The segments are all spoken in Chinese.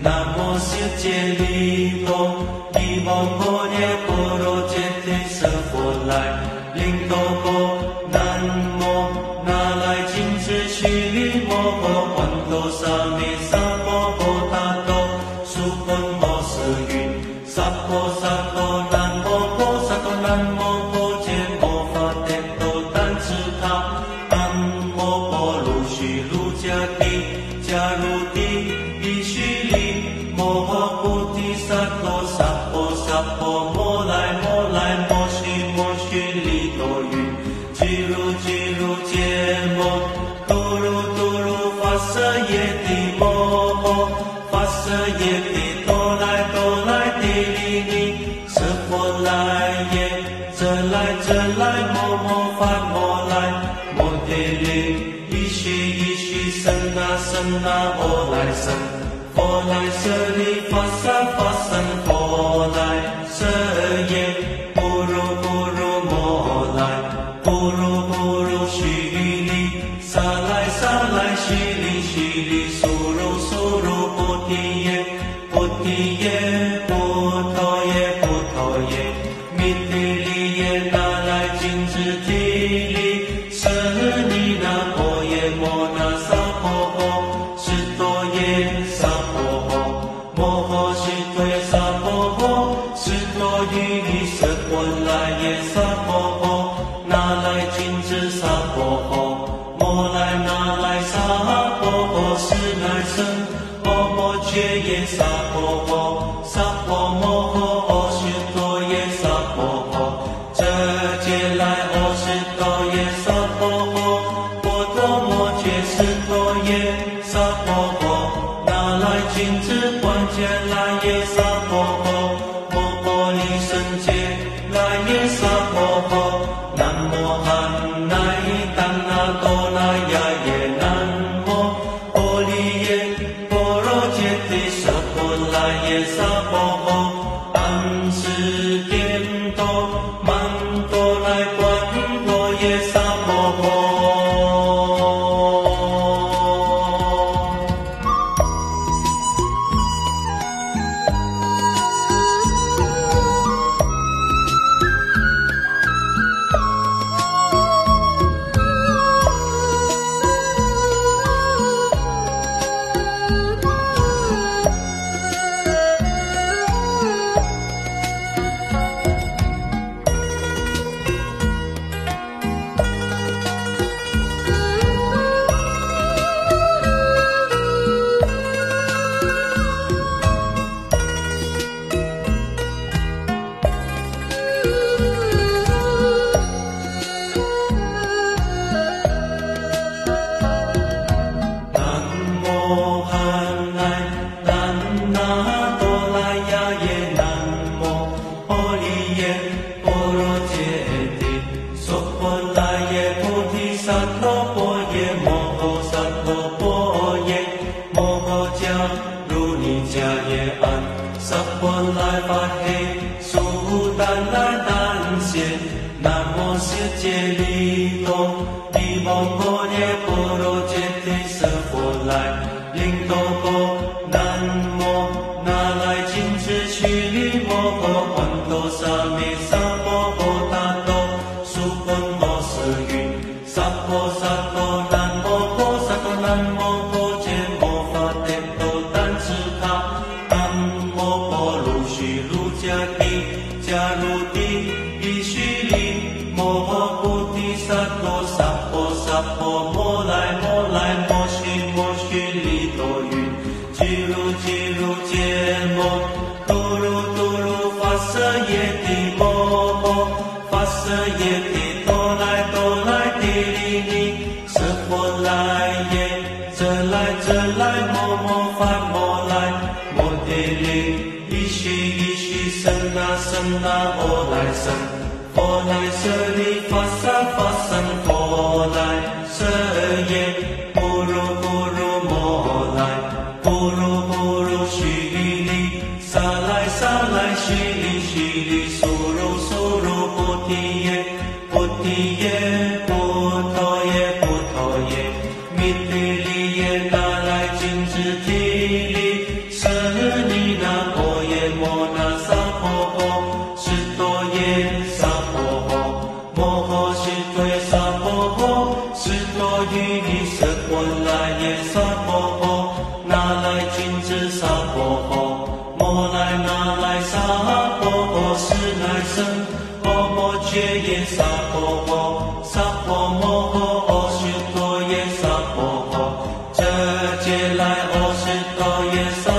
na posvětě líbo, líbo po neporod. 南无观世音，萨，波罗波罗摩，波罗波罗虚尼，来来，罗苏罗提耶，菩提耶，耶，菩提耶，密谛耶，yes, I ما. sa dosa 来悉利悉利，苏罗苏罗菩提耶，菩提耶。to jest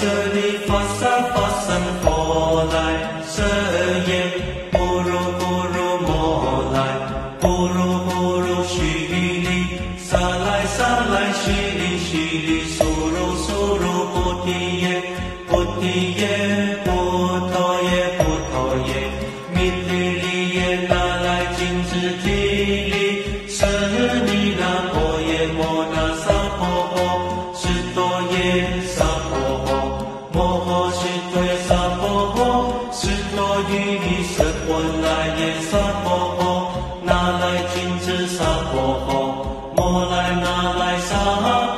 这里发生，发生火来烧。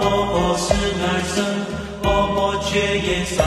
勃勃是耐生勃勃却也骚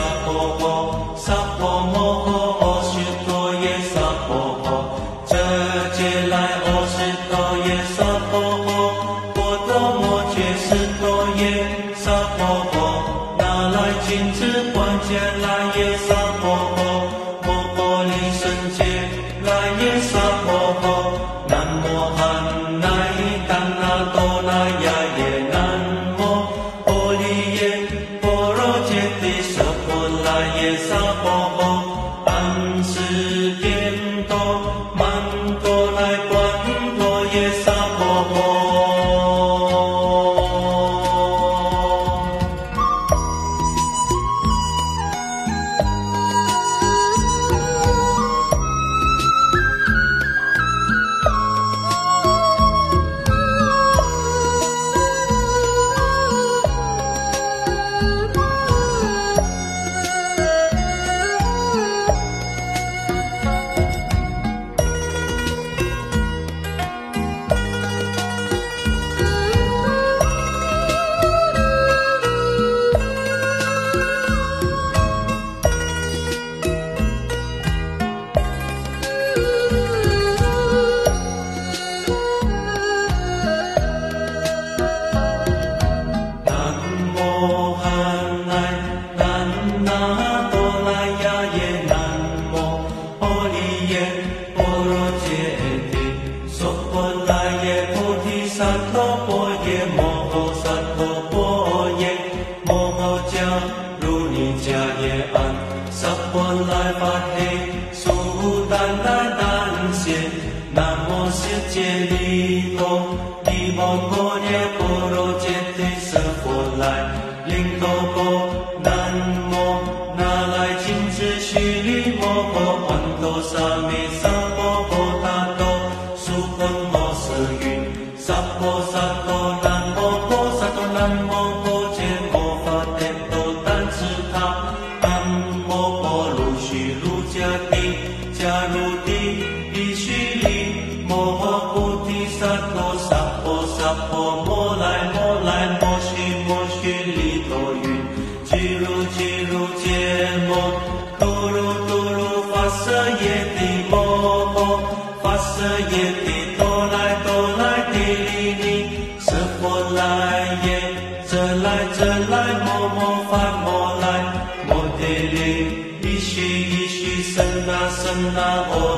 เจ来ะ来หล่เ来อะไ一ล่โมโมะฟ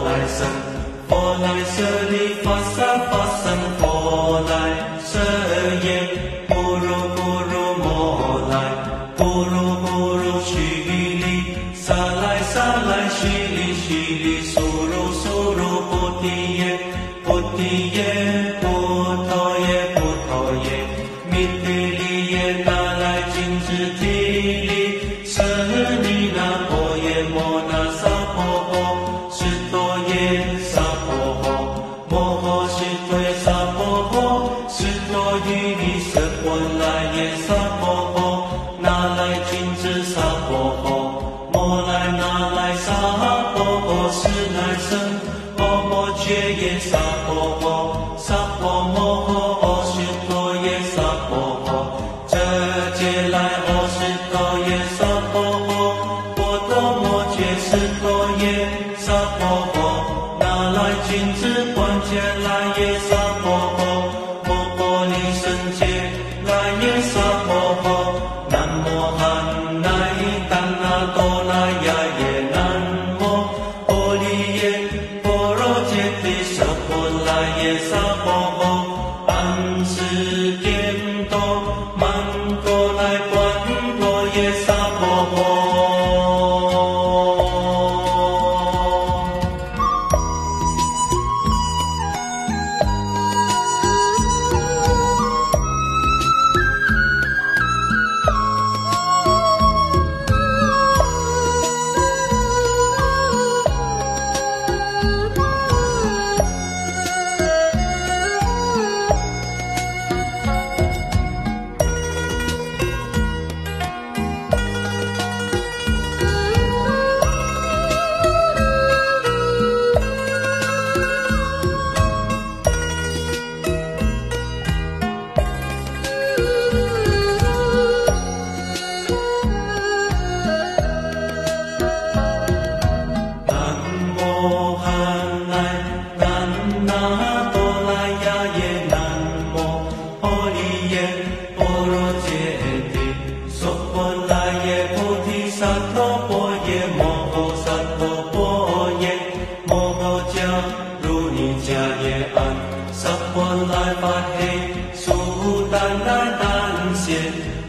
来生ห来ไลห์发生เ来เล 是对萨婆婆，是多于你生活来年三。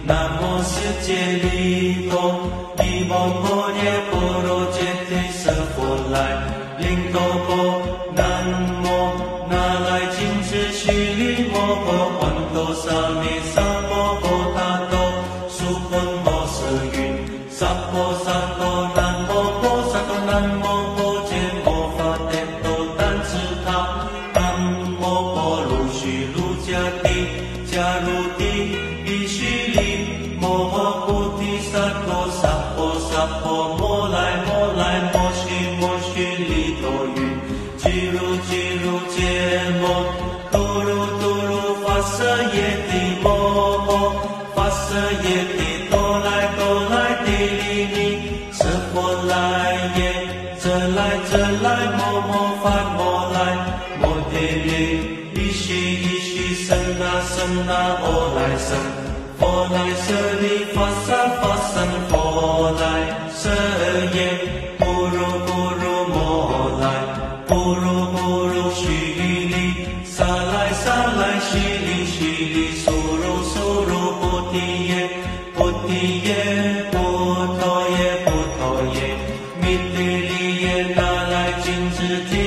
南无释迦牟尼佛，揭摩多噜多噜，法色耶帝摩诃，法色耶帝哆来哆来地尼尼，瑟摩来耶，者来者来摩诃翻摩来摩地尼，依西依西森那森那佛来森，佛来森尼法色法森佛来森耶。也拿来禁止。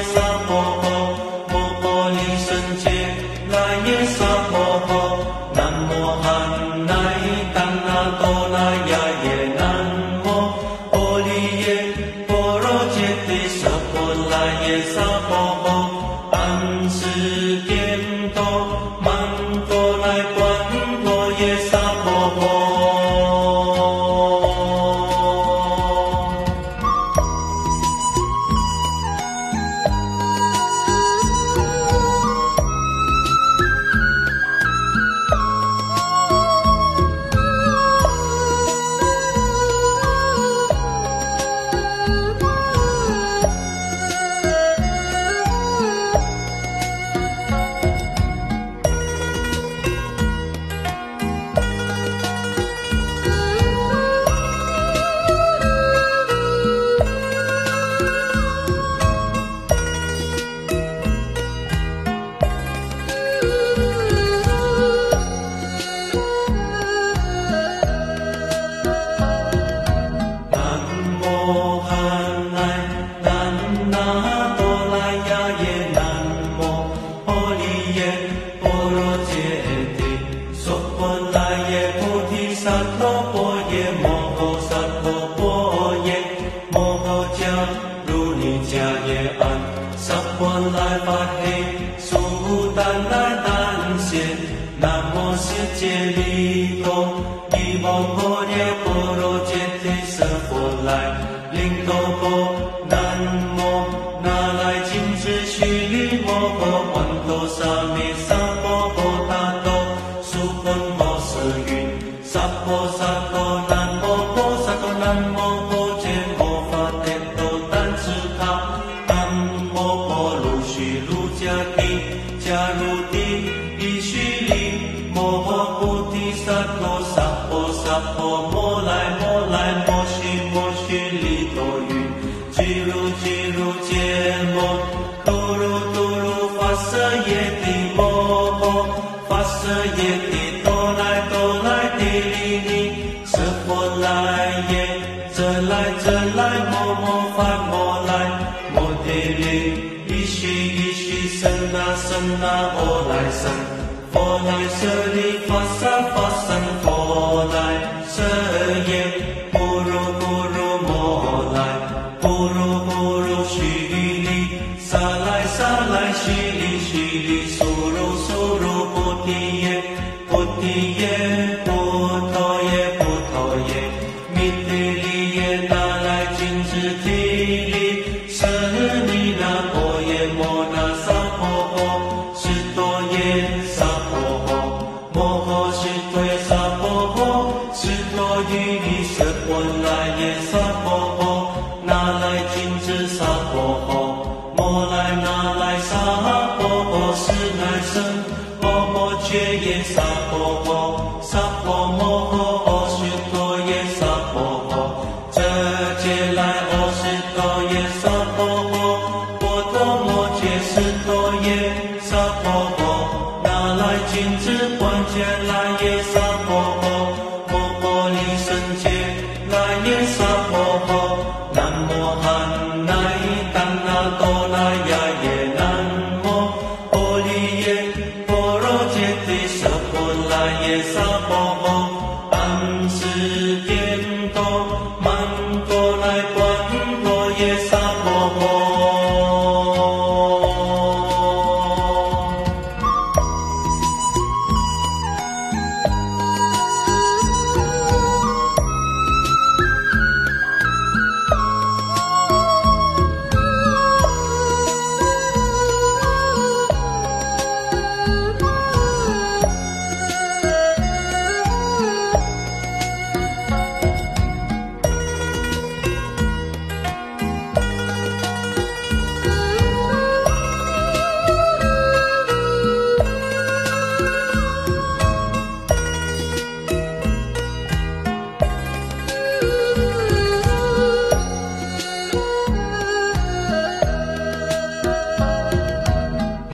some more. Santo 地弥须利，摩诃菩提萨陀萨婆萨婆，摩拉摩拉摩悉摩悉唎陀喻，俱卢俱卢羯摩，哆卢哆卢跋阇耶帝，摩诃跋阇耶帝，哆嚩哆嚩帝唎尼，舍婆嚩耶，遮嚩遮嚩摩摩罚摩。那我来生，佛来舍利佛萨佛僧，佛来舍耶，不如不如摩来，不如不如须弥利，萨来沙来须。